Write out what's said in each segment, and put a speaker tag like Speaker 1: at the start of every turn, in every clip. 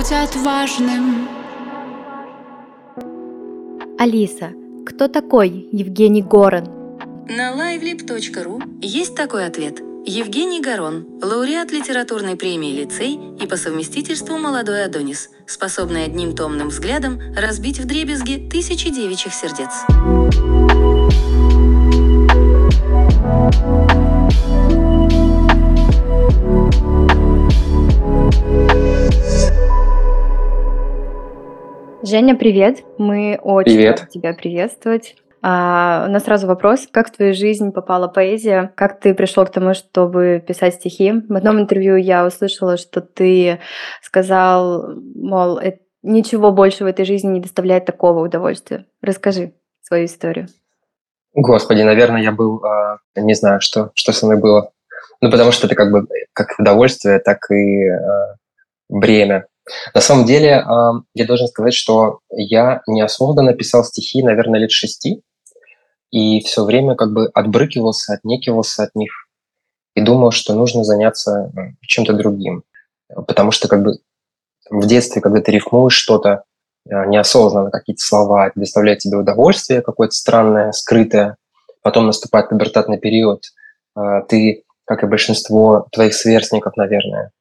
Speaker 1: будь отважным
Speaker 2: Алиса, кто такой Евгений Горан?
Speaker 3: На livelip.ru есть такой ответ. Евгений Гарон, лауреат литературной премии «Лицей» и по совместительству молодой Адонис, способный одним томным взглядом разбить в дребезги тысячи девичьих сердец.
Speaker 2: Женя, привет! Мы очень
Speaker 4: Привет.
Speaker 2: рады тебя приветствовать. А, у нас сразу вопрос. Как в твою жизнь попала поэзия? Как ты пришел к тому, чтобы писать стихи? В одном интервью я услышала, что ты сказал, мол, «Э, ничего больше в этой жизни не доставляет такого удовольствия. Расскажи свою историю.
Speaker 4: Господи, наверное, я был, а, не знаю, что, что со мной было. Ну, потому что это как бы как удовольствие, так и а, бремя. На самом деле, а, я должен сказать, что я неосознанно писал стихи, наверное, лет шести, и все время как бы отбрыкивался, отнекивался от них и думал, что нужно заняться чем-то другим. Потому что как бы в детстве, когда ты рифмуешь что-то, а, неосознанно какие-то слова, это доставляет тебе удовольствие какое-то странное, скрытое. Потом наступает пубертатный период. а, Ты, как и большинство твоих сверстников, наверное,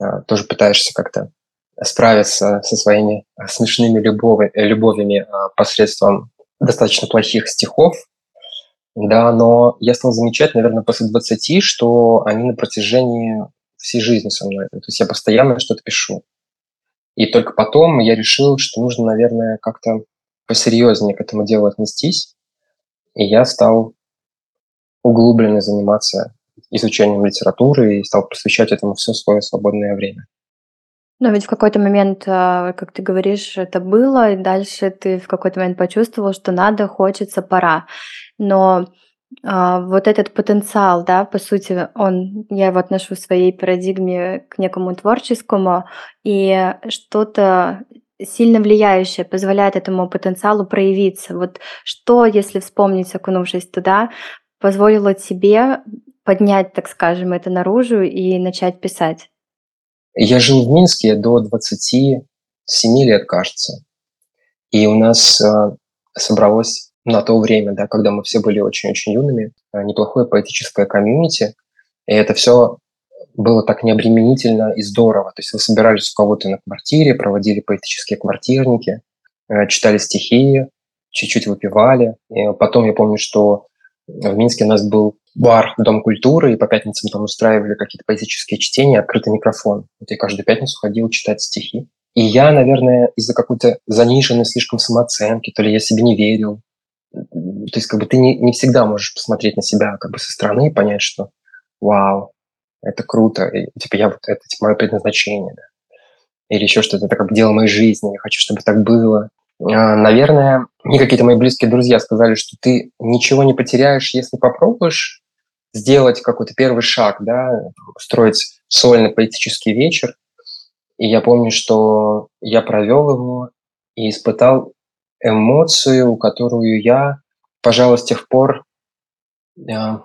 Speaker 4: а, тоже пытаешься как-то справиться со своими смешными э, любовями а, посредством достаточно плохих стихов. Да, но я стал замечать, наверное, после 20, что они на протяжении всей жизни со мной. То есть я постоянно что-то пишу. И только потом я решил, что нужно, наверное, как-то посерьезнее к этому делу отнестись. И я стал углубленно заниматься изучением литературы и стал посвящать этому все свое свободное время.
Speaker 2: Но ведь в какой-то момент, а, как ты говоришь, это было, и дальше ты в какой-то момент почувствовал, что надо, хочется, пора. Но а, вот этот потенциал, да, по сути, он, я его отношу в своей парадигме к некому творческому, и что-то сильно влияющее позволяет этому потенциалу проявиться. Вот что, если вспомнить, окунувшись туда, позволило тебе поднять, так скажем, это наружу и начать писать?
Speaker 4: Я жил в Минске до 27 лет, кажется. И у нас э, собралось на то время, да, когда мы все были очень-очень юными, э, неплохое поэтическое комьюнити. И это все было так необременительно и здорово. То есть вы собирались у кого-то на квартире, проводили поэтические квартирники, э, читали стихи, чуть-чуть выпивали. И потом я помню, что в Минске у нас был бар Дом культуры, и по пятницам там устраивали какие-то поэтические чтения, открытый микрофон. Вот я каждую пятницу ходил читать стихи. И я, наверное, из-за какой-то заниженной слишком самооценки, то ли я себе не верил. То есть как бы ты не, не всегда можешь посмотреть на себя как бы со стороны и понять, что вау, это круто, и, типа я вот, это типа мое предназначение, да. Или еще что-то, это как дело моей жизни, я хочу, чтобы так было. А, Наверное, мне какие-то мои близкие друзья сказали, что ты ничего не потеряешь, если попробуешь сделать какой-то первый шаг, да, устроить сольный поэтический вечер. И я помню, что я провел его и испытал эмоцию, которую я, пожалуй, с тех пор э,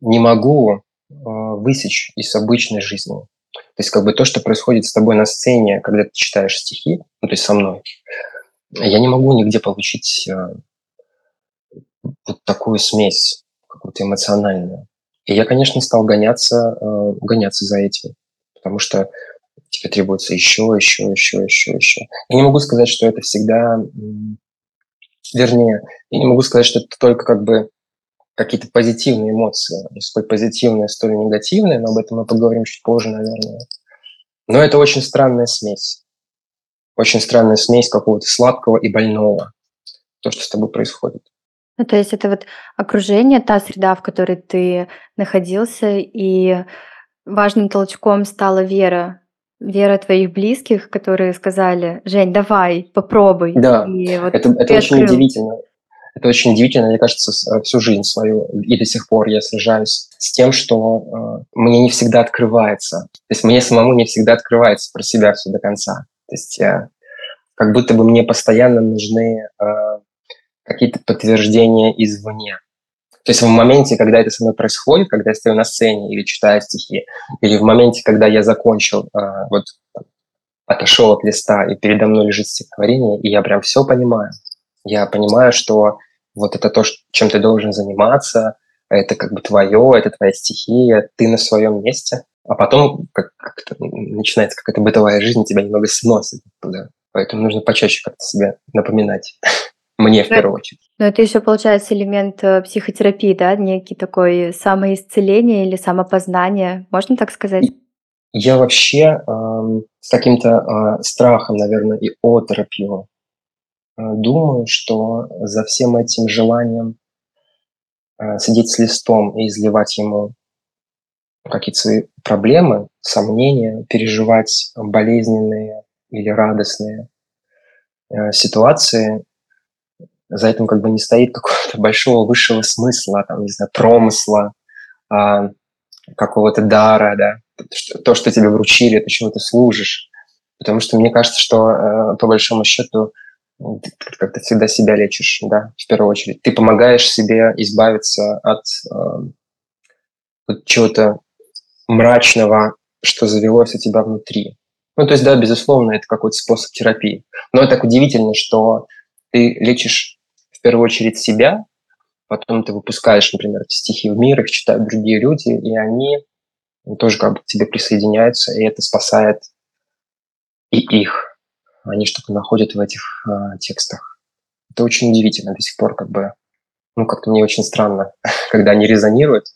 Speaker 4: не могу э, высечь из обычной жизни. То есть как бы то, что происходит с тобой на сцене, когда ты читаешь стихи, ну, то есть со мной, я не могу нигде получить э, вот такую смесь какую-то эмоциональную. И я, конечно, стал гоняться, э, гоняться за этим, потому что тебе требуется еще, еще, еще, еще, еще. Я не могу сказать, что это всегда, вернее, я не могу сказать, что это только как бы какие-то позитивные эмоции, столь позитивные, столь негативные, но об этом мы поговорим чуть позже, наверное. Но это очень странная смесь. Очень странная смесь какого-то сладкого и больного. То, что с тобой происходит.
Speaker 2: Ну, то есть это вот окружение, та среда, в которой ты находился, и важным толчком стала вера. Вера твоих близких, которые сказали, Жень, давай, попробуй.
Speaker 4: Да,
Speaker 2: И вот
Speaker 4: это, это очень
Speaker 2: открыл.
Speaker 4: удивительно. Это очень удивительно, мне кажется, э, всю жизнь свою и до сих пор я сражаюсь с тем, что э, мне не всегда открывается. То есть мне самому не всегда открывается про себя все до конца. То есть э, как будто бы мне постоянно нужны э, какие-то подтверждения извне. То есть в моменте, когда это со мной происходит, когда я стою на сцене или читаю стихи, или в моменте, когда я закончил, а, вот отошел от листа, и передо мной лежит стихотворение, и я прям все понимаю. Я понимаю, что вот это то, чем ты должен заниматься, это как бы твое, это твоя стихия, ты на своем месте. А потом как, как начинается какая-то бытовая жизнь, тебя немного сносит туда. Поэтому нужно почаще как-то себе напоминать. Мне в первую очередь.
Speaker 2: Но это еще получается элемент э, психотерапии, да, некий такой самоисцеление или самопознание, можно так сказать?
Speaker 4: Я вообще э, с каким-то э, страхом, наверное, и оторопью э, думаю, что за всем этим желанием э, сидеть с листом и изливать ему какие-то свои проблемы, сомнения, переживать болезненные или радостные э, ситуации, за этим как бы не стоит какого-то большого высшего смысла, там, не знаю, промысла, а, какого-то дара, да, то, что тебе вручили, то, чему ты служишь. Потому что мне кажется, что э, по большому счету как-то всегда себя лечишь, да, в первую очередь. Ты помогаешь себе избавиться от, э, от чего-то мрачного, что завелось у тебя внутри. Ну, то есть, да, безусловно, это какой-то способ терапии. Но так удивительно, что ты лечишь в первую очередь себя, потом ты выпускаешь, например, эти стихи в мир, их читают другие люди, и они тоже как бы к тебе присоединяются, и это спасает и их. Они что-то находят в этих э, текстах. Это очень удивительно до сих пор, как бы, ну, как-то мне очень странно, когда они резонируют,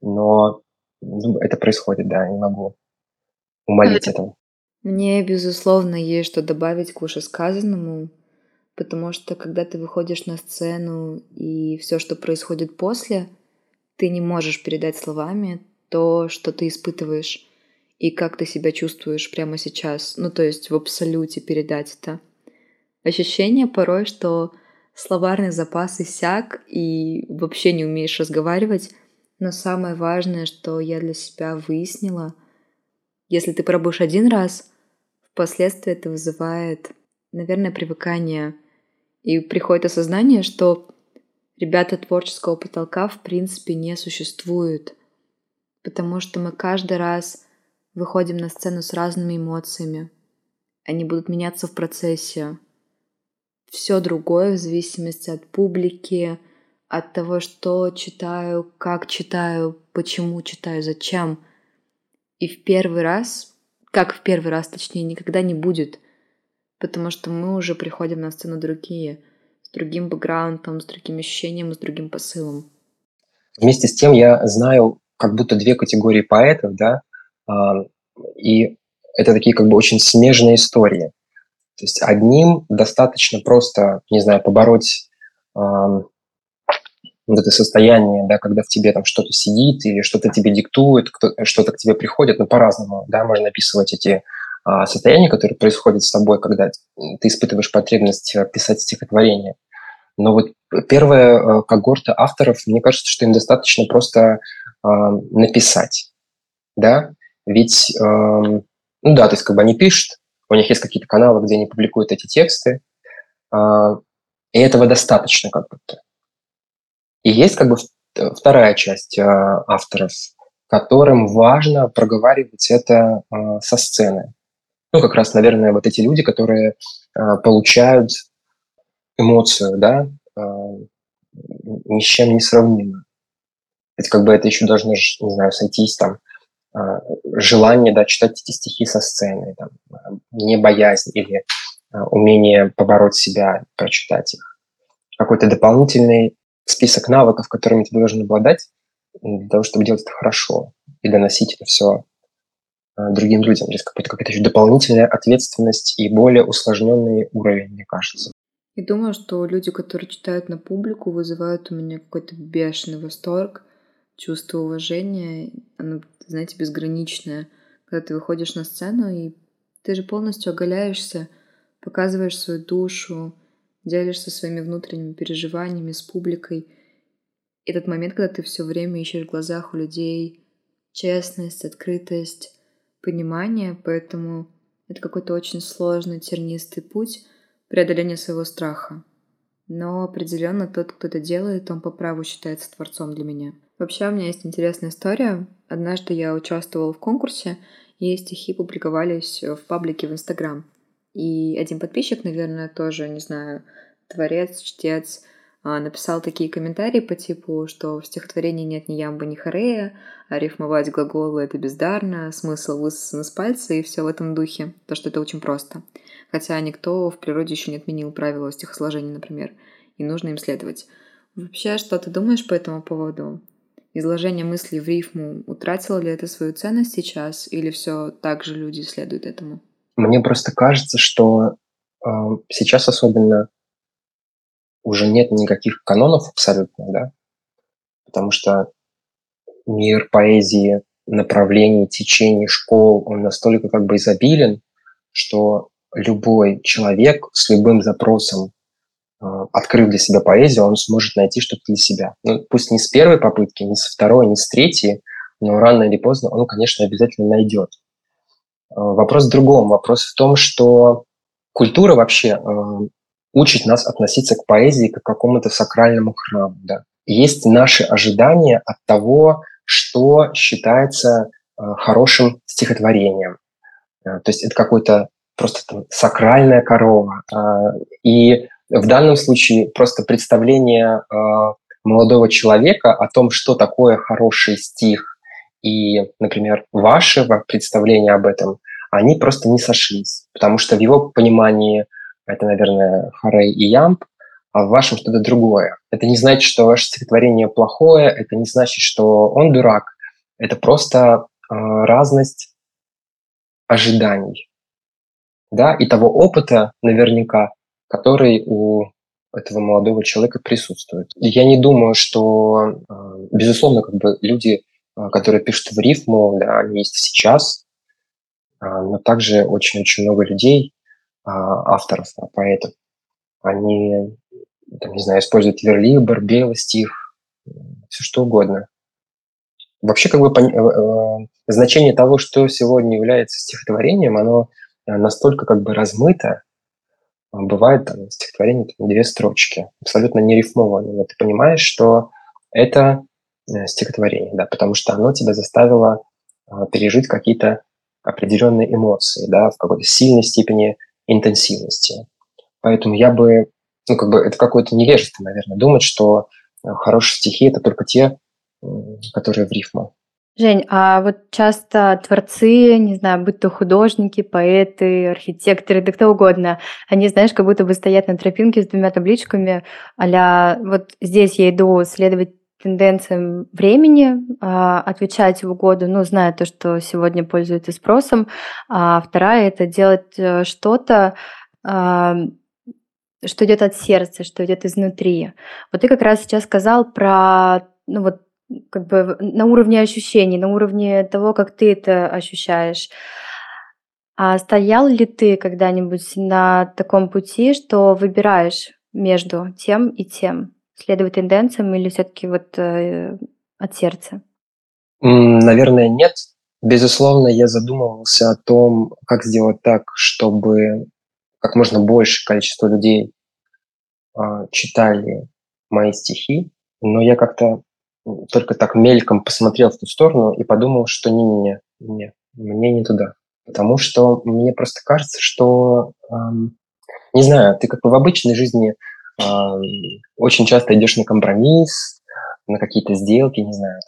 Speaker 4: но ну, это происходит, да, не могу умолить этого.
Speaker 5: Мне, безусловно, есть что добавить к вышесказанному, потому что когда ты выходишь на сцену и все, что происходит после, ты не можешь передать словами то, что ты испытываешь и как ты себя чувствуешь прямо сейчас. Ну, то есть в абсолюте передать это. Ощущение порой, что словарный запас иссяк и вообще не умеешь разговаривать, но самое важное, что я для себя выяснила, если ты пробуешь один раз, впоследствии это вызывает, наверное, привыкание. И приходит осознание, что ребята творческого потолка в принципе не существует, потому что мы каждый раз выходим на сцену с разными эмоциями. Они будут меняться в процессе. Все другое в зависимости от публики, от того, что читаю, как читаю, почему читаю, зачем. И в первый раз, как в первый раз, точнее, никогда не будет, потому что мы уже приходим на сцену другие, с другим бэкграундом, с другим ощущением, с другим посылом.
Speaker 4: Вместе с тем я знаю как будто две категории поэтов, да, а, и это такие как бы очень смежные истории. То есть одним достаточно просто, не знаю, побороть вот это состояние, да, когда в тебе там что-то сидит или что-то тебе диктует, что-то к тебе приходит, ну, по-разному, да, можно описывать эти а, состояния, которые происходят с тобой, когда ты испытываешь потребность э, писать стихотворение. Но вот первая э, когорта авторов, мне кажется, что им достаточно просто э, написать, да, ведь, э, ну да, то есть как бы они пишут, у них есть какие-то каналы, где они публикуют эти тексты, э, и этого достаточно как будто. И есть как бы вторая часть э, авторов, которым важно проговаривать это э, со сцены. Ну, как раз, наверное, вот эти люди, которые э, получают эмоцию, да, ни с чем не сравнимо. Ведь как бы это еще должно, не знаю, сойтись там желание, да, читать эти стихи со сцены, там, не боязнь или умение побороть себя, прочитать их. Какой-то дополнительный список навыков, которыми ты должен обладать для того, чтобы делать это хорошо и доносить это все а, другим людям. Здесь какая-то какая-то еще дополнительная ответственность и более усложненный уровень, мне кажется.
Speaker 5: И думаю, что люди, которые читают на публику, вызывают у меня какой-то бешеный восторг, чувство уважения, оно, знаете, безграничное. Когда ты выходишь на сцену, и ты же полностью оголяешься, показываешь свою душу, делишься своими внутренними переживаниями с публикой. Этот момент, когда ты все время ищешь в глазах у людей честность, открытость, понимание, поэтому это какой-то очень сложный, тернистый путь преодоления своего страха. но определенно тот, кто это делает, он по праву считается творцом для меня. Вообще, у меня есть интересная история. Однажды я участвовала в конкурсе, и стихи публиковались в паблике в Инстаграм. И один подписчик, наверное, тоже, не знаю, творец, чтец, написал такие комментарии по типу, что в стихотворении нет ни ямба, ни хорея, а рифмовать глаголы — это бездарно, смысл высосан из пальца и все в этом духе, то, что это очень просто. Хотя никто в природе еще не отменил правила стихосложения, например, и нужно им следовать. Вообще, что ты думаешь по этому поводу? Изложение мыслей в рифму, утратило ли это свою ценность сейчас, или все так же люди следуют этому?
Speaker 4: Мне просто кажется, что э, сейчас особенно уже нет никаких канонов абсолютно, да, потому что мир поэзии, направлений, течений, школ, он настолько как бы изобилен, что любой человек с любым запросом, э, открыв для себя поэзию, он сможет найти что-то для себя. Ну, пусть не с первой попытки, не со второй, не с третьей, но рано или поздно он, конечно, обязательно найдет. Э, вопрос в другом. Вопрос в том, что культура вообще э, учит нас относиться к поэзии как к какому-то сакральному храму. Да. Есть наши ожидания от того, что считается э, хорошим стихотворением. Э, то есть это какой-то просто там, сакральная корова. Э, и в данном случае просто представление молодого человека о том, что такое хороший стих, и, например, ваше представление об этом, они просто не сошлись, потому что в его понимании это, наверное, Харей и Ямп, а в вашем что-то другое. Это не значит, что ваше стихотворение плохое, это не значит, что он дурак. Это просто э, разность ожиданий. Да, и того опыта наверняка, который у этого молодого человека присутствует. Я не думаю, что, э, безусловно, как бы люди, э, которые пишут в рифму, да, они есть сейчас, но также очень-очень много людей, авторов, да, поэтов. Они, там, не знаю, используют верлибр, белый стих, все что угодно. Вообще, как бы э, э, значение того, что сегодня является стихотворением, оно э, настолько как бы размыто, бывает там, стихотворение там, две строчки, абсолютно не рифмованные, но ты понимаешь, что это стихотворение, да, потому что оно тебя заставило пережить какие-то определенные эмоции, да, в какой-то сильной степени интенсивности. Поэтому я бы, ну, как бы это какое-то невежество, наверное, думать, что э, хорошие стихи – это только те, которые в рифму.
Speaker 2: Жень, а вот часто творцы, не знаю, будь то художники, поэты, архитекторы, да кто угодно, они, знаешь, как будто бы стоят на тропинке с двумя табличками, а вот здесь я иду следовать тенденциям времени, а, отвечать в угоду, ну, зная то, что сегодня пользуется спросом. А вторая – это делать э, что-то, а, что идет от сердца, что идет изнутри. Вот ты как раз сейчас сказал про, ну вот, как бы на уровне ощущений, на уровне того, как ты это ощущаешь. А стоял ли ты когда-нибудь на таком пути, что выбираешь между тем и тем? Следовать тенденциям или все-таки вот э, от сердца?
Speaker 4: Наверное, нет. Безусловно, я задумывался о том, как сделать так, чтобы как можно больше количество людей э, читали мои стихи, но я как-то только так мельком посмотрел в ту сторону и подумал, что не-не-не, не, мне не туда. Потому что мне просто кажется, что, эм, не знаю, ты как бы в обычной жизни очень часто идешь на компромисс, на какие-то сделки, не знаю,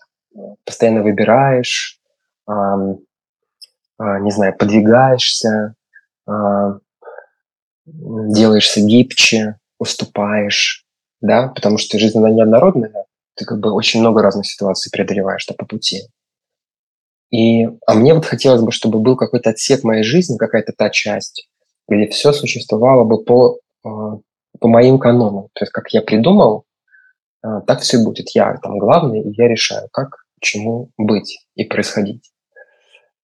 Speaker 4: постоянно выбираешь, а, не знаю, подвигаешься, а, делаешься гибче, уступаешь, да, потому что жизнь, она неоднородная, ты как бы очень много разных ситуаций преодолеваешь да, по пути. И, а мне вот хотелось бы, чтобы был какой-то отсек моей жизни, какая-то та часть, где все существовало бы по а, по моим канонам. То есть как я придумал, а, так все будет. Я там главный, и я решаю, как, чему быть и происходить.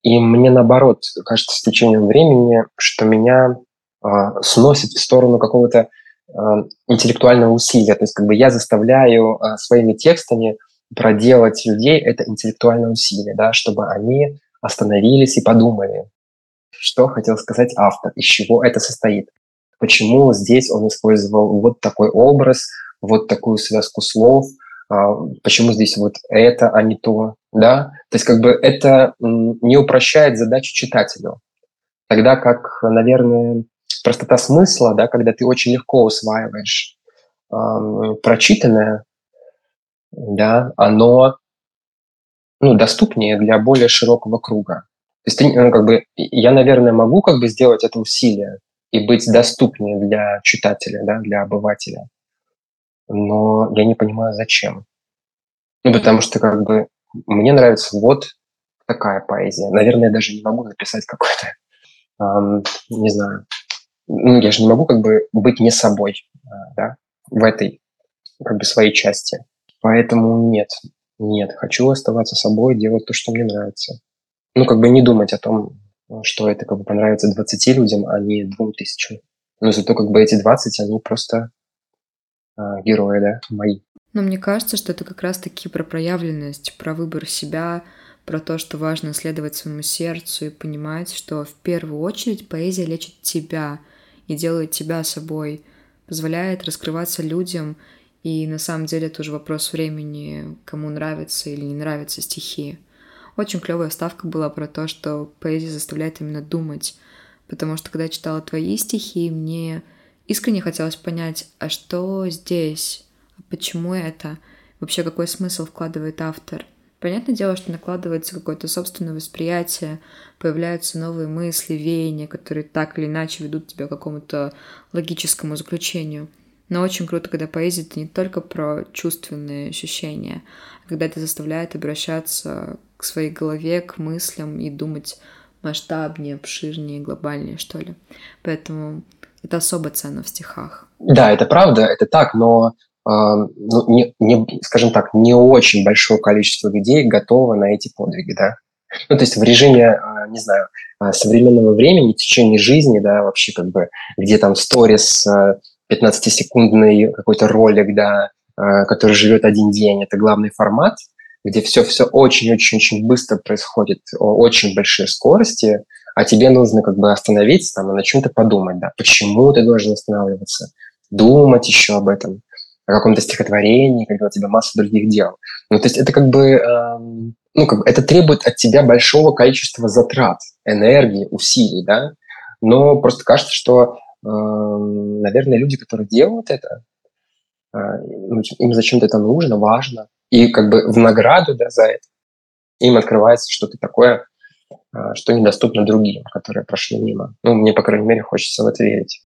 Speaker 4: И мне наоборот кажется с течением времени, что меня э, сносит в сторону какого-то э, интеллектуального усилия. То есть как бы я заставляю э, своими текстами проделать людей это интеллектуальное усилие, да, чтобы они остановились и подумали, что хотел сказать автор, из чего это состоит. Почему здесь он использовал вот такой образ, вот такую связку слов, а, почему здесь вот это, а не то, да? То есть как бы это не упрощает задачу читателю. Тогда как, наверное, простота смысла, да, когда ты очень легко усваиваешь э, прочитанное, да, оно ну, доступнее для более широкого круга. То есть ты, ну, как бы, я, наверное, могу как бы сделать это усилие и быть доступнее для читателя, да, для обывателя. Но я не понимаю, зачем. Ну, потому что как бы мне нравится вот такая поэзия. Наверное, я даже не могу написать какой-то, эм, не знаю, ну, я же не могу как бы быть не собой, а, да, в этой как бы своей части. Поэтому нет, нет, хочу оставаться собой, делать то, что мне нравится. Ну, как бы не думать о том, что это как бы понравится 20 людям, а не двум тысячам. Но зато как бы эти 20, они просто э, герои, да, мои.
Speaker 5: Но мне кажется, что это как раз-таки про проявленность, про выбор себя, про то, что важно следовать своему сердцу и понимать, что в первую очередь поэзия лечит тебя и делает тебя собой, позволяет раскрываться людям, и на самом деле это уже вопрос времени, кому нравится или не нравятся стихи. Очень клевая ставка была про то, что поэзия заставляет именно думать, потому что когда я читала твои стихи, мне искренне хотелось понять, а что здесь, а почему это, вообще какой смысл вкладывает автор. Понятное дело, что накладывается какое-то собственное восприятие, появляются новые мысли, веяния, которые так или иначе ведут тебя к какому-то логическому заключению – но очень круто, когда поэзия — это не только про чувственные ощущения, а когда это заставляет обращаться к своей голове, к мыслям и думать масштабнее, обширнее, глобальнее, что ли. Поэтому это особо ценно в стихах.
Speaker 4: Да, это правда, это так, но э, ну, не, не, скажем так, не очень большое количество людей готово на эти подвиги, да. Ну, то есть в режиме, э, не знаю, э, современного времени, в течение жизни, да, вообще как бы, где там сторис, 15-секундный какой-то ролик, да, который живет один день, это главный формат, где все-все очень-очень-очень быстро происходит, очень большие скорости, а тебе нужно как бы остановиться там и на чем-то подумать, да, почему ты должен останавливаться, думать еще об этом, о каком-то стихотворении, когда у тебя масса других дел. Ну, то есть это как бы, эм, ну, как бы это требует от тебя большого количества затрат, энергии, усилий, да, но просто кажется, что наверное, люди, которые делают это, им зачем-то это нужно, важно. И как бы в награду да, за это им открывается что-то такое, а, что недоступно другим, которые прошли мимо. Ну, мне, по крайней мере, хочется в это верить.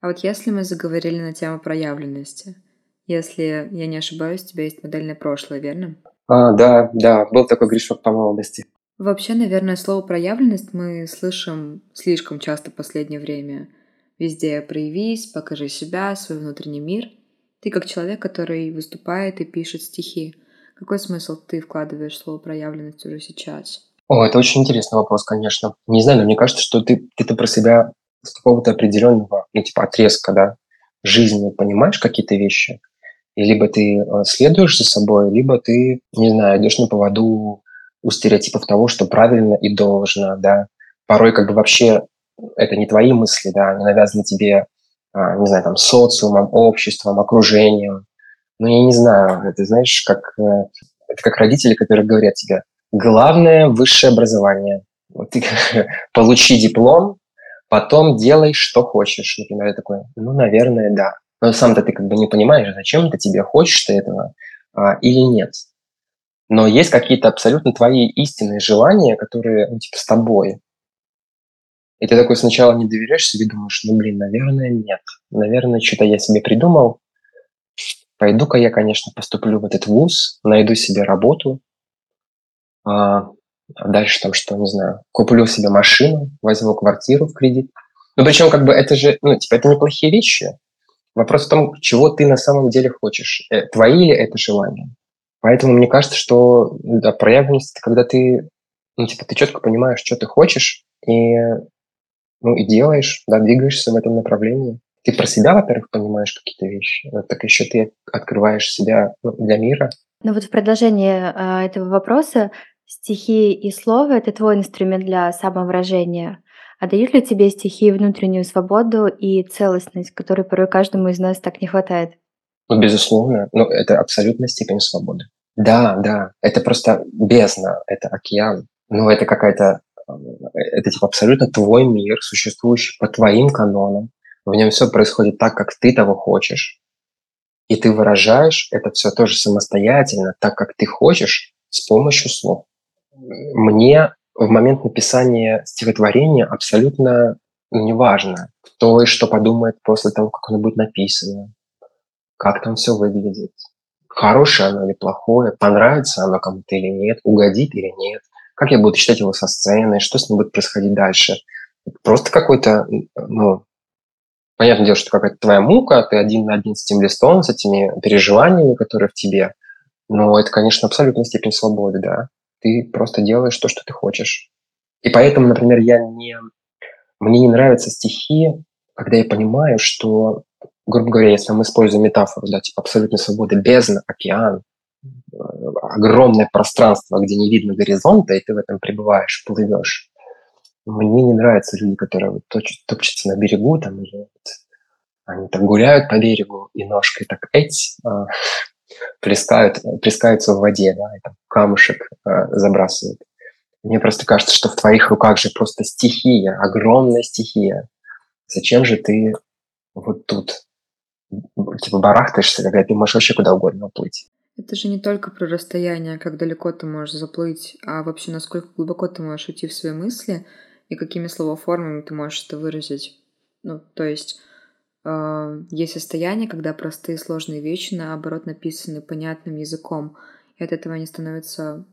Speaker 5: А вот если мы заговорили на тему проявленности, если я не ошибаюсь, у тебя есть модельное прошлое, верно?
Speaker 4: А, да, да, был такой грешок по молодости.
Speaker 5: Вообще, наверное, слово проявленность мы слышим слишком часто в последнее время – Везде проявись, покажи себя, свой внутренний мир. Ты как человек, который выступает и пишет стихи. Какой смысл ты вкладываешь в слово проявленность уже сейчас?
Speaker 4: О, это очень интересный вопрос, конечно. Не знаю, но мне кажется, что ты, ты-то про себя с какого-то определенного, ну, типа, отрезка, да, жизни понимаешь какие-то вещи. И либо ты э, следуешь за собой, либо ты, не знаю, идешь на поводу у стереотипов того, что правильно и должно, да. Порой как бы вообще это не твои мысли, да, они навязаны тебе, не знаю, там, социумом, обществом, окружением. Ну, я не знаю, это, знаешь, как, э, это как родители, которые говорят тебе, главное – высшее образование. Вот ты получи диплом, потом делай, что хочешь. Например, я такой, ну, наверное, да. Но сам-то ты как бы не понимаешь, зачем это тебе, хочешь ты этого а, или нет. Но есть какие-то абсолютно твои истинные желания, которые, ну, типа, с тобой. И ты такой сначала не доверяешь себе, думаешь, ну, блин, наверное, нет. Наверное, что-то я себе придумал. Пойду-ка я, конечно, поступлю в этот вуз, найду себе работу. А, а дальше там что, не знаю, куплю себе машину, возьму квартиру в кредит. Ну, причем, как бы, это же, ну, типа, это неплохие вещи. Вопрос в том, чего ты на самом деле хочешь. Э, твои ли это желания? Поэтому мне кажется, что да, проявленность, когда ты, ну, типа, ты четко понимаешь, что ты хочешь, и ну и делаешь, да, двигаешься в этом направлении. Ты про себя, во-первых, понимаешь какие-то вещи, так еще ты открываешь себя ну, для мира.
Speaker 2: Ну вот в продолжение э, этого вопроса стихи и слово — это твой инструмент для самовыражения. А дают ли тебе стихи внутреннюю свободу и целостность, которой порой каждому из нас так не хватает?
Speaker 4: Ну, безусловно, ну, это абсолютная степень свободы. Да, да, это просто бездна, это океан. Ну, это какая-то, это типа абсолютно твой мир, существующий по твоим канонам. В нем все происходит так, как ты того хочешь. И ты выражаешь это все тоже самостоятельно, так, как ты хочешь, с помощью слов. Мне в момент написания стихотворения абсолютно неважно, кто и что подумает после того, как оно будет написано, как там все выглядит, хорошее оно или плохое, понравится оно кому-то или нет, угодит или нет, как я буду читать его со сцены, что с ним будет происходить дальше. Просто какой-то, ну, понятное дело, что какая-то твоя мука, ты один на один с этим листом, с этими переживаниями, которые в тебе, но это, конечно, абсолютная степень свободы, да. Ты просто делаешь то, что ты хочешь. И поэтому, например, я не... Мне не нравятся стихи, когда я понимаю, что грубо говоря, если мы используем метафору, да, типа абсолютной свободы, бездна, океан, огромное пространство, где не видно горизонта, и ты в этом пребываешь, плывешь. Мне не нравятся люди, которые вот топчутся на берегу, там, или вот, они так гуляют по берегу и ножкой так эть, а, плескают, плескаются в воде, да, и там камушек а, забрасывают. Мне просто кажется, что в твоих руках же просто стихия, огромная стихия. Зачем же ты вот тут типа барахтаешься, когда ты можешь вообще куда угодно уплыть.
Speaker 5: Это же не только про расстояние, как далеко ты можешь заплыть, а вообще насколько глубоко ты можешь уйти в свои мысли и какими словоформами ты можешь это выразить. Ну, то есть э, есть состояние, когда простые сложные вещи, наоборот, написаны понятным языком, и от этого они становятся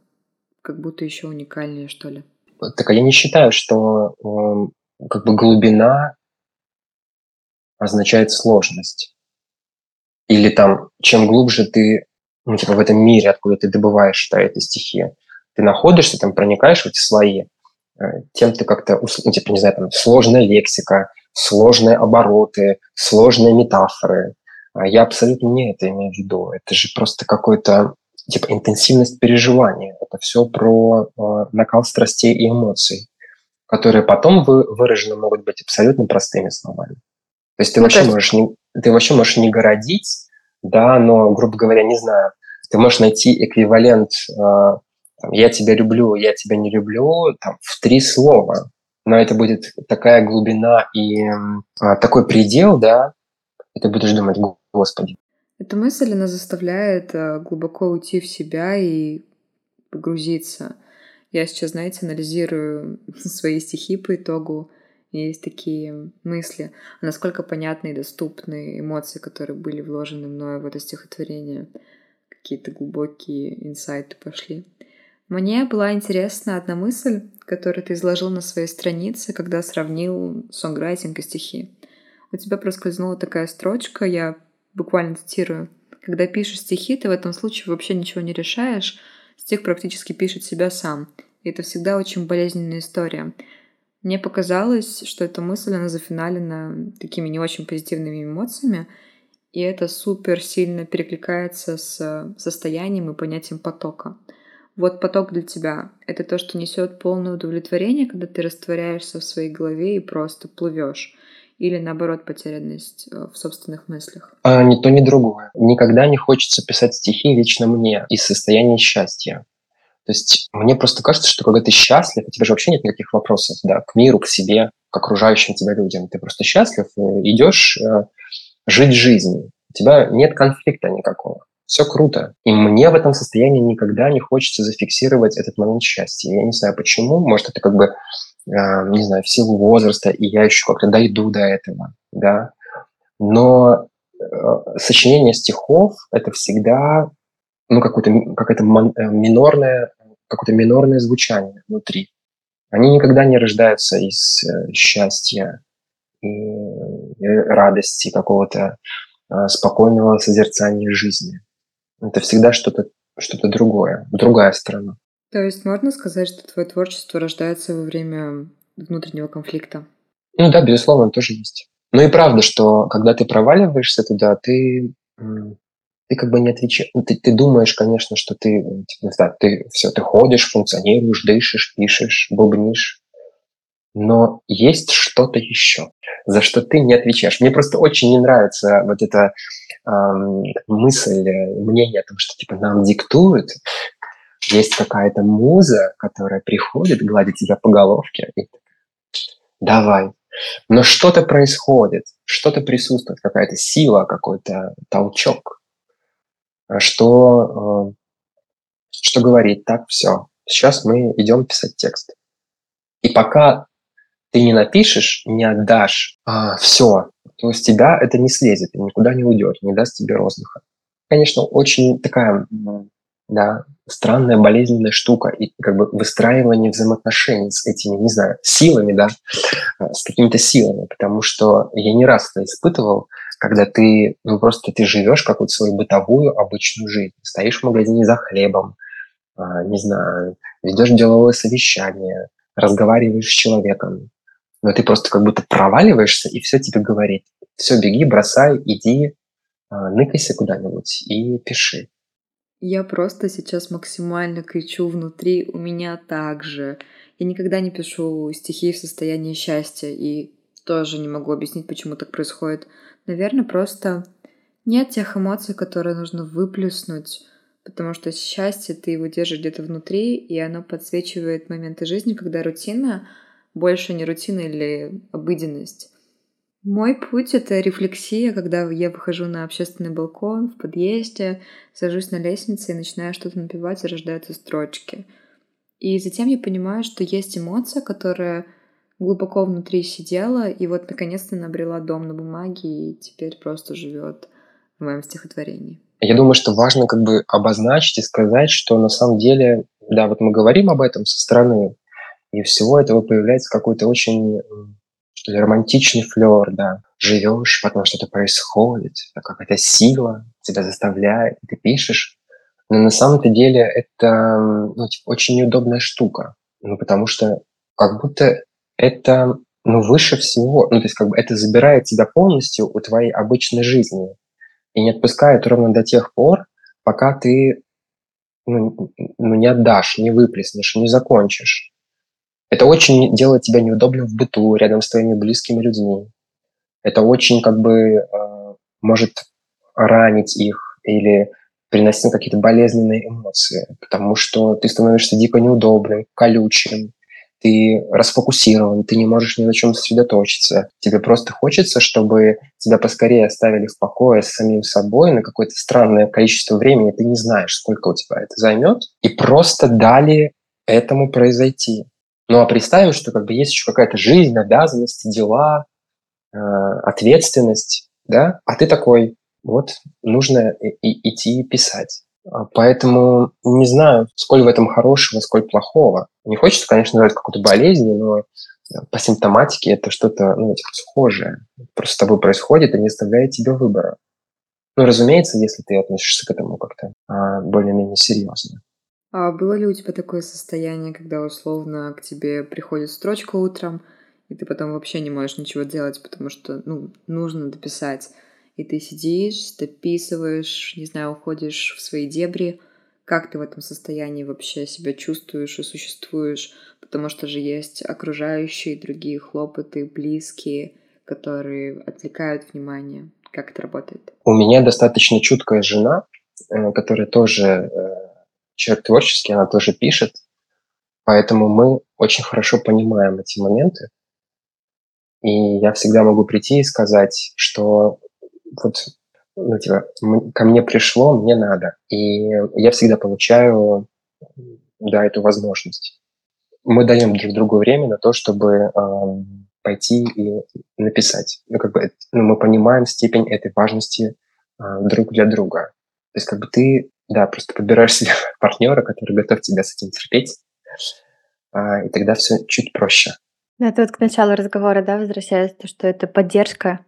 Speaker 5: как будто еще уникальнее, что ли.
Speaker 4: Так а я не считаю, что э, как бы глубина означает сложность. Или там, чем глубже ты, ну, типа, в этом мире, откуда ты добываешь да, эти стихи, ты находишься, там, проникаешь в эти слои, э, тем ты как-то, ну, типа, не знаю, там, сложная лексика, сложные обороты, сложные метафоры. А я абсолютно не это имею в виду. Это же просто какой-то, типа, интенсивность переживания. Это все про э, накал страстей и эмоций, которые потом вы, выражены могут быть абсолютно простыми словами. То есть ты, ну, вообще, есть... Можешь не, ты вообще можешь не городить, да, но, грубо говоря, не знаю, ты можешь найти эквивалент э, «я тебя люблю», «я тебя не люблю» там, в три слова. Но это будет такая глубина и э, такой предел, да, и ты будешь думать, господи.
Speaker 5: Эта мысль, она заставляет э, глубоко уйти в себя и погрузиться. Я сейчас, знаете, анализирую свои стихи по итогу, есть такие мысли, насколько понятны и доступны эмоции, которые были вложены мною в это стихотворение. Какие-то глубокие инсайты пошли. Мне была интересна одна мысль, которую ты изложил на своей странице, когда сравнил сонграйтинг и стихи. У тебя проскользнула такая строчка, я буквально цитирую. Когда пишешь стихи, ты в этом случае вообще ничего не решаешь, стих практически пишет себя сам. И это всегда очень болезненная история. Мне показалось, что эта мысль, она зафиналена такими не очень позитивными эмоциями, и это супер сильно перекликается с состоянием и понятием потока. Вот поток для тебя — это то, что несет полное удовлетворение, когда ты растворяешься в своей голове и просто плывешь. Или наоборот, потерянность э, в собственных мыслях?
Speaker 4: А, ни то, ни другое. Никогда не хочется писать стихи лично мне из состояния счастья. То есть мне просто кажется, что когда ты счастлив, у тебя же вообще нет никаких вопросов да, к миру, к себе, к окружающим тебя людям. Ты просто счастлив, идешь э, жить жизнь. У тебя нет конфликта никакого. Все круто. И мне в этом состоянии никогда не хочется зафиксировать этот момент счастья. Я не знаю почему. Может, это как бы, э, не знаю, в силу возраста, и я еще как-то дойду до этого. Да? Но э, сочинение стихов — это всегда ну, какое-то, какое-то э, минорное, какое-то минорное звучание внутри. Они никогда не рождаются из э, счастья и радости, какого-то э, спокойного созерцания жизни. Это всегда что-то что другое, другая сторона.
Speaker 5: То есть можно сказать, что твое творчество рождается во время внутреннего конфликта?
Speaker 4: Ну да, безусловно, тоже есть. Ну и правда, что когда ты проваливаешься туда, ты ты как бы не отвечаешь. Ну, ты, ты думаешь, конечно, что ты, типа, не знаю, ты все, ты ходишь, функционируешь, дышишь, пишешь, бубнишь. но есть что-то еще, за что ты не отвечаешь. Мне просто очень не нравится вот эта эм, мысль, мнение о том, что типа нам диктуют. Есть какая-то муза, которая приходит, гладит тебя по головке и давай. Но что-то происходит, что-то присутствует, какая-то сила, какой-то толчок, что, э, что говорит, так, все, сейчас мы идем писать текст. И пока ты не напишешь, не отдашь, а, все, то с тебя это не слезет, никуда не уйдет, не даст тебе воздуха. Конечно, очень такая, да, странная, болезненная штука, и как бы выстраивание взаимоотношений с этими, не знаю, силами, да, с какими-то силами, потому что я не раз это испытывал, когда ты, ну просто ты живешь какую-то свою бытовую обычную жизнь, стоишь в магазине за хлебом, а, не знаю, ведешь деловое совещание, разговариваешь с человеком, но ты просто как будто проваливаешься, и все тебе говорит. Все, беги, бросай, иди, а, ныкайся куда-нибудь и пиши.
Speaker 5: Я просто сейчас максимально кричу внутри, у меня так же. Я никогда не пишу стихи в состоянии счастья, и тоже не могу объяснить, почему так происходит. Наверное, просто нет тех эмоций, которые нужно выплеснуть, потому что счастье ты его держишь где-то внутри, и оно подсвечивает моменты жизни, когда рутина больше не рутина или обыденность. Мой путь — это рефлексия, когда я выхожу на общественный балкон в подъезде, сажусь на лестнице и начинаю что-то напевать, и рождаются строчки. И затем я понимаю, что есть эмоция, которая глубоко внутри сидела, и вот наконец-то набрела дом на бумаге, и теперь просто живет в моем стихотворении.
Speaker 4: Я думаю, что важно как бы обозначить и сказать, что на самом деле, да, вот мы говорим об этом со стороны, и всего этого появляется какой-то очень что ли, романтичный флер, да. Живешь, потом что-то происходит, какая-то сила тебя заставляет, ты пишешь. Но на самом-то деле это ну, типа, очень неудобная штука. Ну, потому что как будто это ну, выше всего. Ну, то есть как бы это забирает тебя полностью у твоей обычной жизни и не отпускает ровно до тех пор, пока ты ну, ну, не отдашь, не выплеснешь, не закончишь. Это очень делает тебя неудобным в быту, рядом с твоими близкими людьми. Это очень как бы э, может ранить их или приносить какие-то болезненные эмоции, потому что ты становишься дико неудобным, колючим, ты расфокусирован, ты не можешь ни на чем сосредоточиться. Тебе просто хочется, чтобы тебя поскорее оставили в покое с самим собой на какое-то странное количество времени, ты не знаешь, сколько у тебя это займет, и просто дали этому произойти. Ну а представим, что как бы есть еще какая-то жизнь, обязанности, дела, э, ответственность, да, а ты такой, вот, нужно и, и, идти писать. А поэтому не знаю, сколь в этом хорошего, сколь плохого. Не хочется, конечно, называть какую-то болезнь, но э, по симптоматике это что-то ну, схожее. Просто с тобой происходит и не оставляет тебе выбора. Ну, разумеется, если ты относишься к этому как-то а, более-менее серьезно.
Speaker 5: А было ли у тебя такое состояние, когда условно к тебе приходит строчка утром, и ты потом вообще не можешь ничего делать, потому что, ну, нужно дописать. И ты сидишь, дописываешь, не знаю, уходишь в свои дебри. Как ты в этом состоянии вообще себя чувствуешь и существуешь? Потому что же есть окружающие другие хлопоты, близкие, которые отвлекают внимание. Как это работает?
Speaker 4: У меня достаточно чуткая жена, э, которая тоже э, человек творческий, она тоже пишет, поэтому мы очень хорошо понимаем эти моменты. И я всегда могу прийти и сказать, что вот ну, типа, ко мне пришло, мне надо. И я всегда получаю да, эту возможность. Мы даем друг другу время на то, чтобы э, пойти и написать. Ну, как бы, ну, мы понимаем степень этой важности э, друг для друга. То есть как бы ты да, просто подбираешь себе партнера, который готов тебя с этим терпеть, а, и тогда все чуть проще.
Speaker 2: Это вот к началу разговора, да, возвращаясь, то, что это поддержка,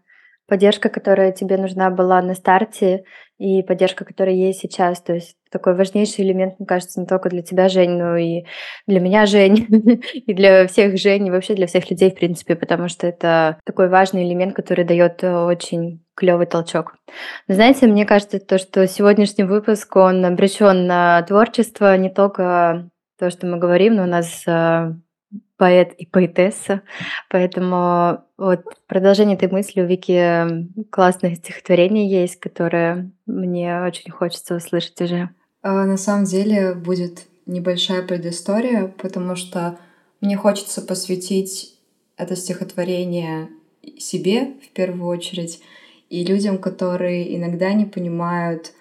Speaker 2: поддержка, которая тебе нужна была на старте, и поддержка, которая есть сейчас. То есть такой важнейший элемент, мне кажется, не только для тебя, Жень, но и для меня, Жень, и для всех Жень, и вообще для всех людей, в принципе, потому что это такой важный элемент, который дает очень клевый толчок. Но знаете, мне кажется, то, что сегодняшний выпуск, он обречен на творчество, не только то, что мы говорим, но у нас э, поэт и поэтесса, поэтому вот продолжение этой мысли у Вики классное стихотворение есть, которое мне очень хочется услышать уже.
Speaker 5: А, на самом деле будет небольшая предыстория, потому что мне хочется посвятить это стихотворение себе в первую очередь и людям, которые иногда не понимают,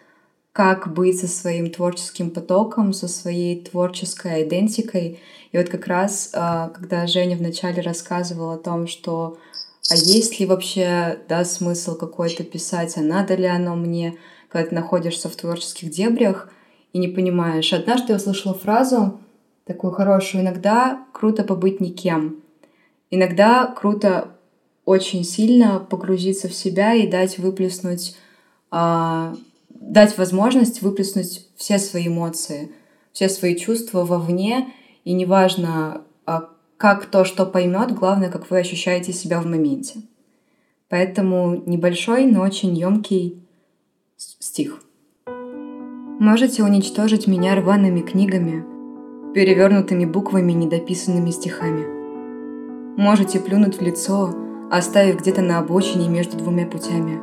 Speaker 5: как быть со своим творческим потоком, со своей творческой идентикой. И вот как раз, а, когда Женя вначале рассказывала о том, что а есть ли вообще да, смысл какой-то писать, а надо ли оно мне, когда ты находишься в творческих дебрях и не понимаешь. Однажды я услышала фразу такую хорошую, иногда круто побыть никем. Иногда круто очень сильно погрузиться в себя и дать выплеснуть а, дать возможность выплеснуть все свои эмоции, все свои чувства вовне, и неважно, а, как то, что поймет, главное, как вы ощущаете себя в моменте. Поэтому небольшой, но очень емкий стих. Можете уничтожить меня рваными книгами, перевернутыми буквами, недописанными стихами. Можете плюнуть в лицо, оставив где-то на обочине между двумя путями.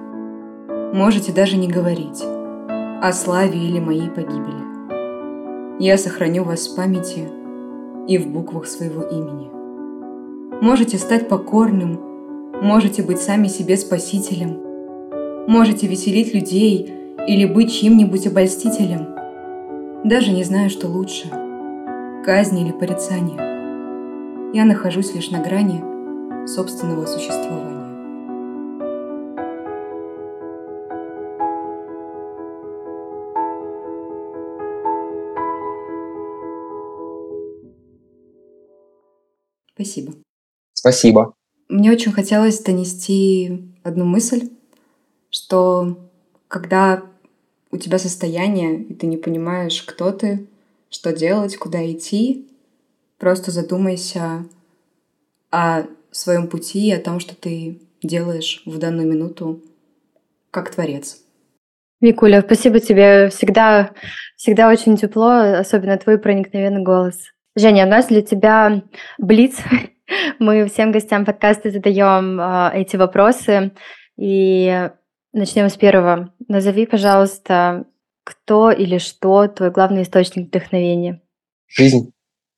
Speaker 5: Можете даже не говорить о славе или моей погибели. Я сохраню вас в памяти и в буквах своего имени. Можете стать покорным, можете быть сами себе спасителем, можете веселить людей или быть чьим-нибудь обольстителем. Даже не знаю, что лучше – казнь или порицание. Я нахожусь лишь на грани собственного существования. Спасибо.
Speaker 4: Спасибо.
Speaker 5: Мне очень хотелось донести одну мысль, что когда у тебя состояние, и ты не понимаешь, кто ты, что делать, куда идти, просто задумайся о своем пути и о том, что ты делаешь в данную минуту как творец.
Speaker 2: Викуля, спасибо тебе. Всегда, всегда очень тепло, особенно твой проникновенный голос. Женя, у нас для тебя блиц. Мы всем гостям подкаста задаем э, эти вопросы. И начнем с первого. Назови, пожалуйста, кто или что твой главный источник вдохновения?
Speaker 4: Жизнь.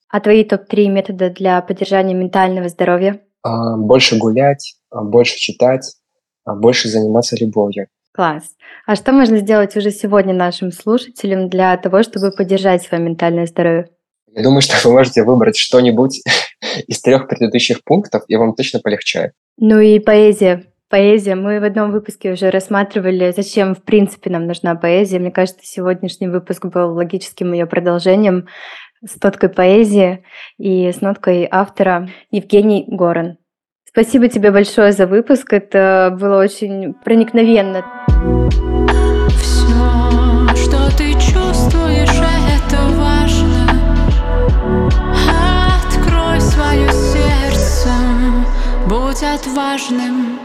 Speaker 2: А твои топ-3 метода для поддержания ментального здоровья?
Speaker 4: А, больше гулять, а, больше читать, а, больше заниматься любовью.
Speaker 2: Класс. А что можно сделать уже сегодня нашим слушателям для того, чтобы поддержать свое ментальное здоровье?
Speaker 4: Я думаю, что вы можете выбрать что-нибудь из трех предыдущих пунктов, и вам точно полегчает.
Speaker 2: Ну и поэзия. Поэзия. Мы в одном выпуске уже рассматривали, зачем в принципе нам нужна поэзия. Мне кажется, сегодняшний выпуск был логическим ее продолжением с ноткой поэзии и с ноткой автора Евгений Горан. Спасибо тебе большое за выпуск. Это было очень проникновенно.
Speaker 1: Отважным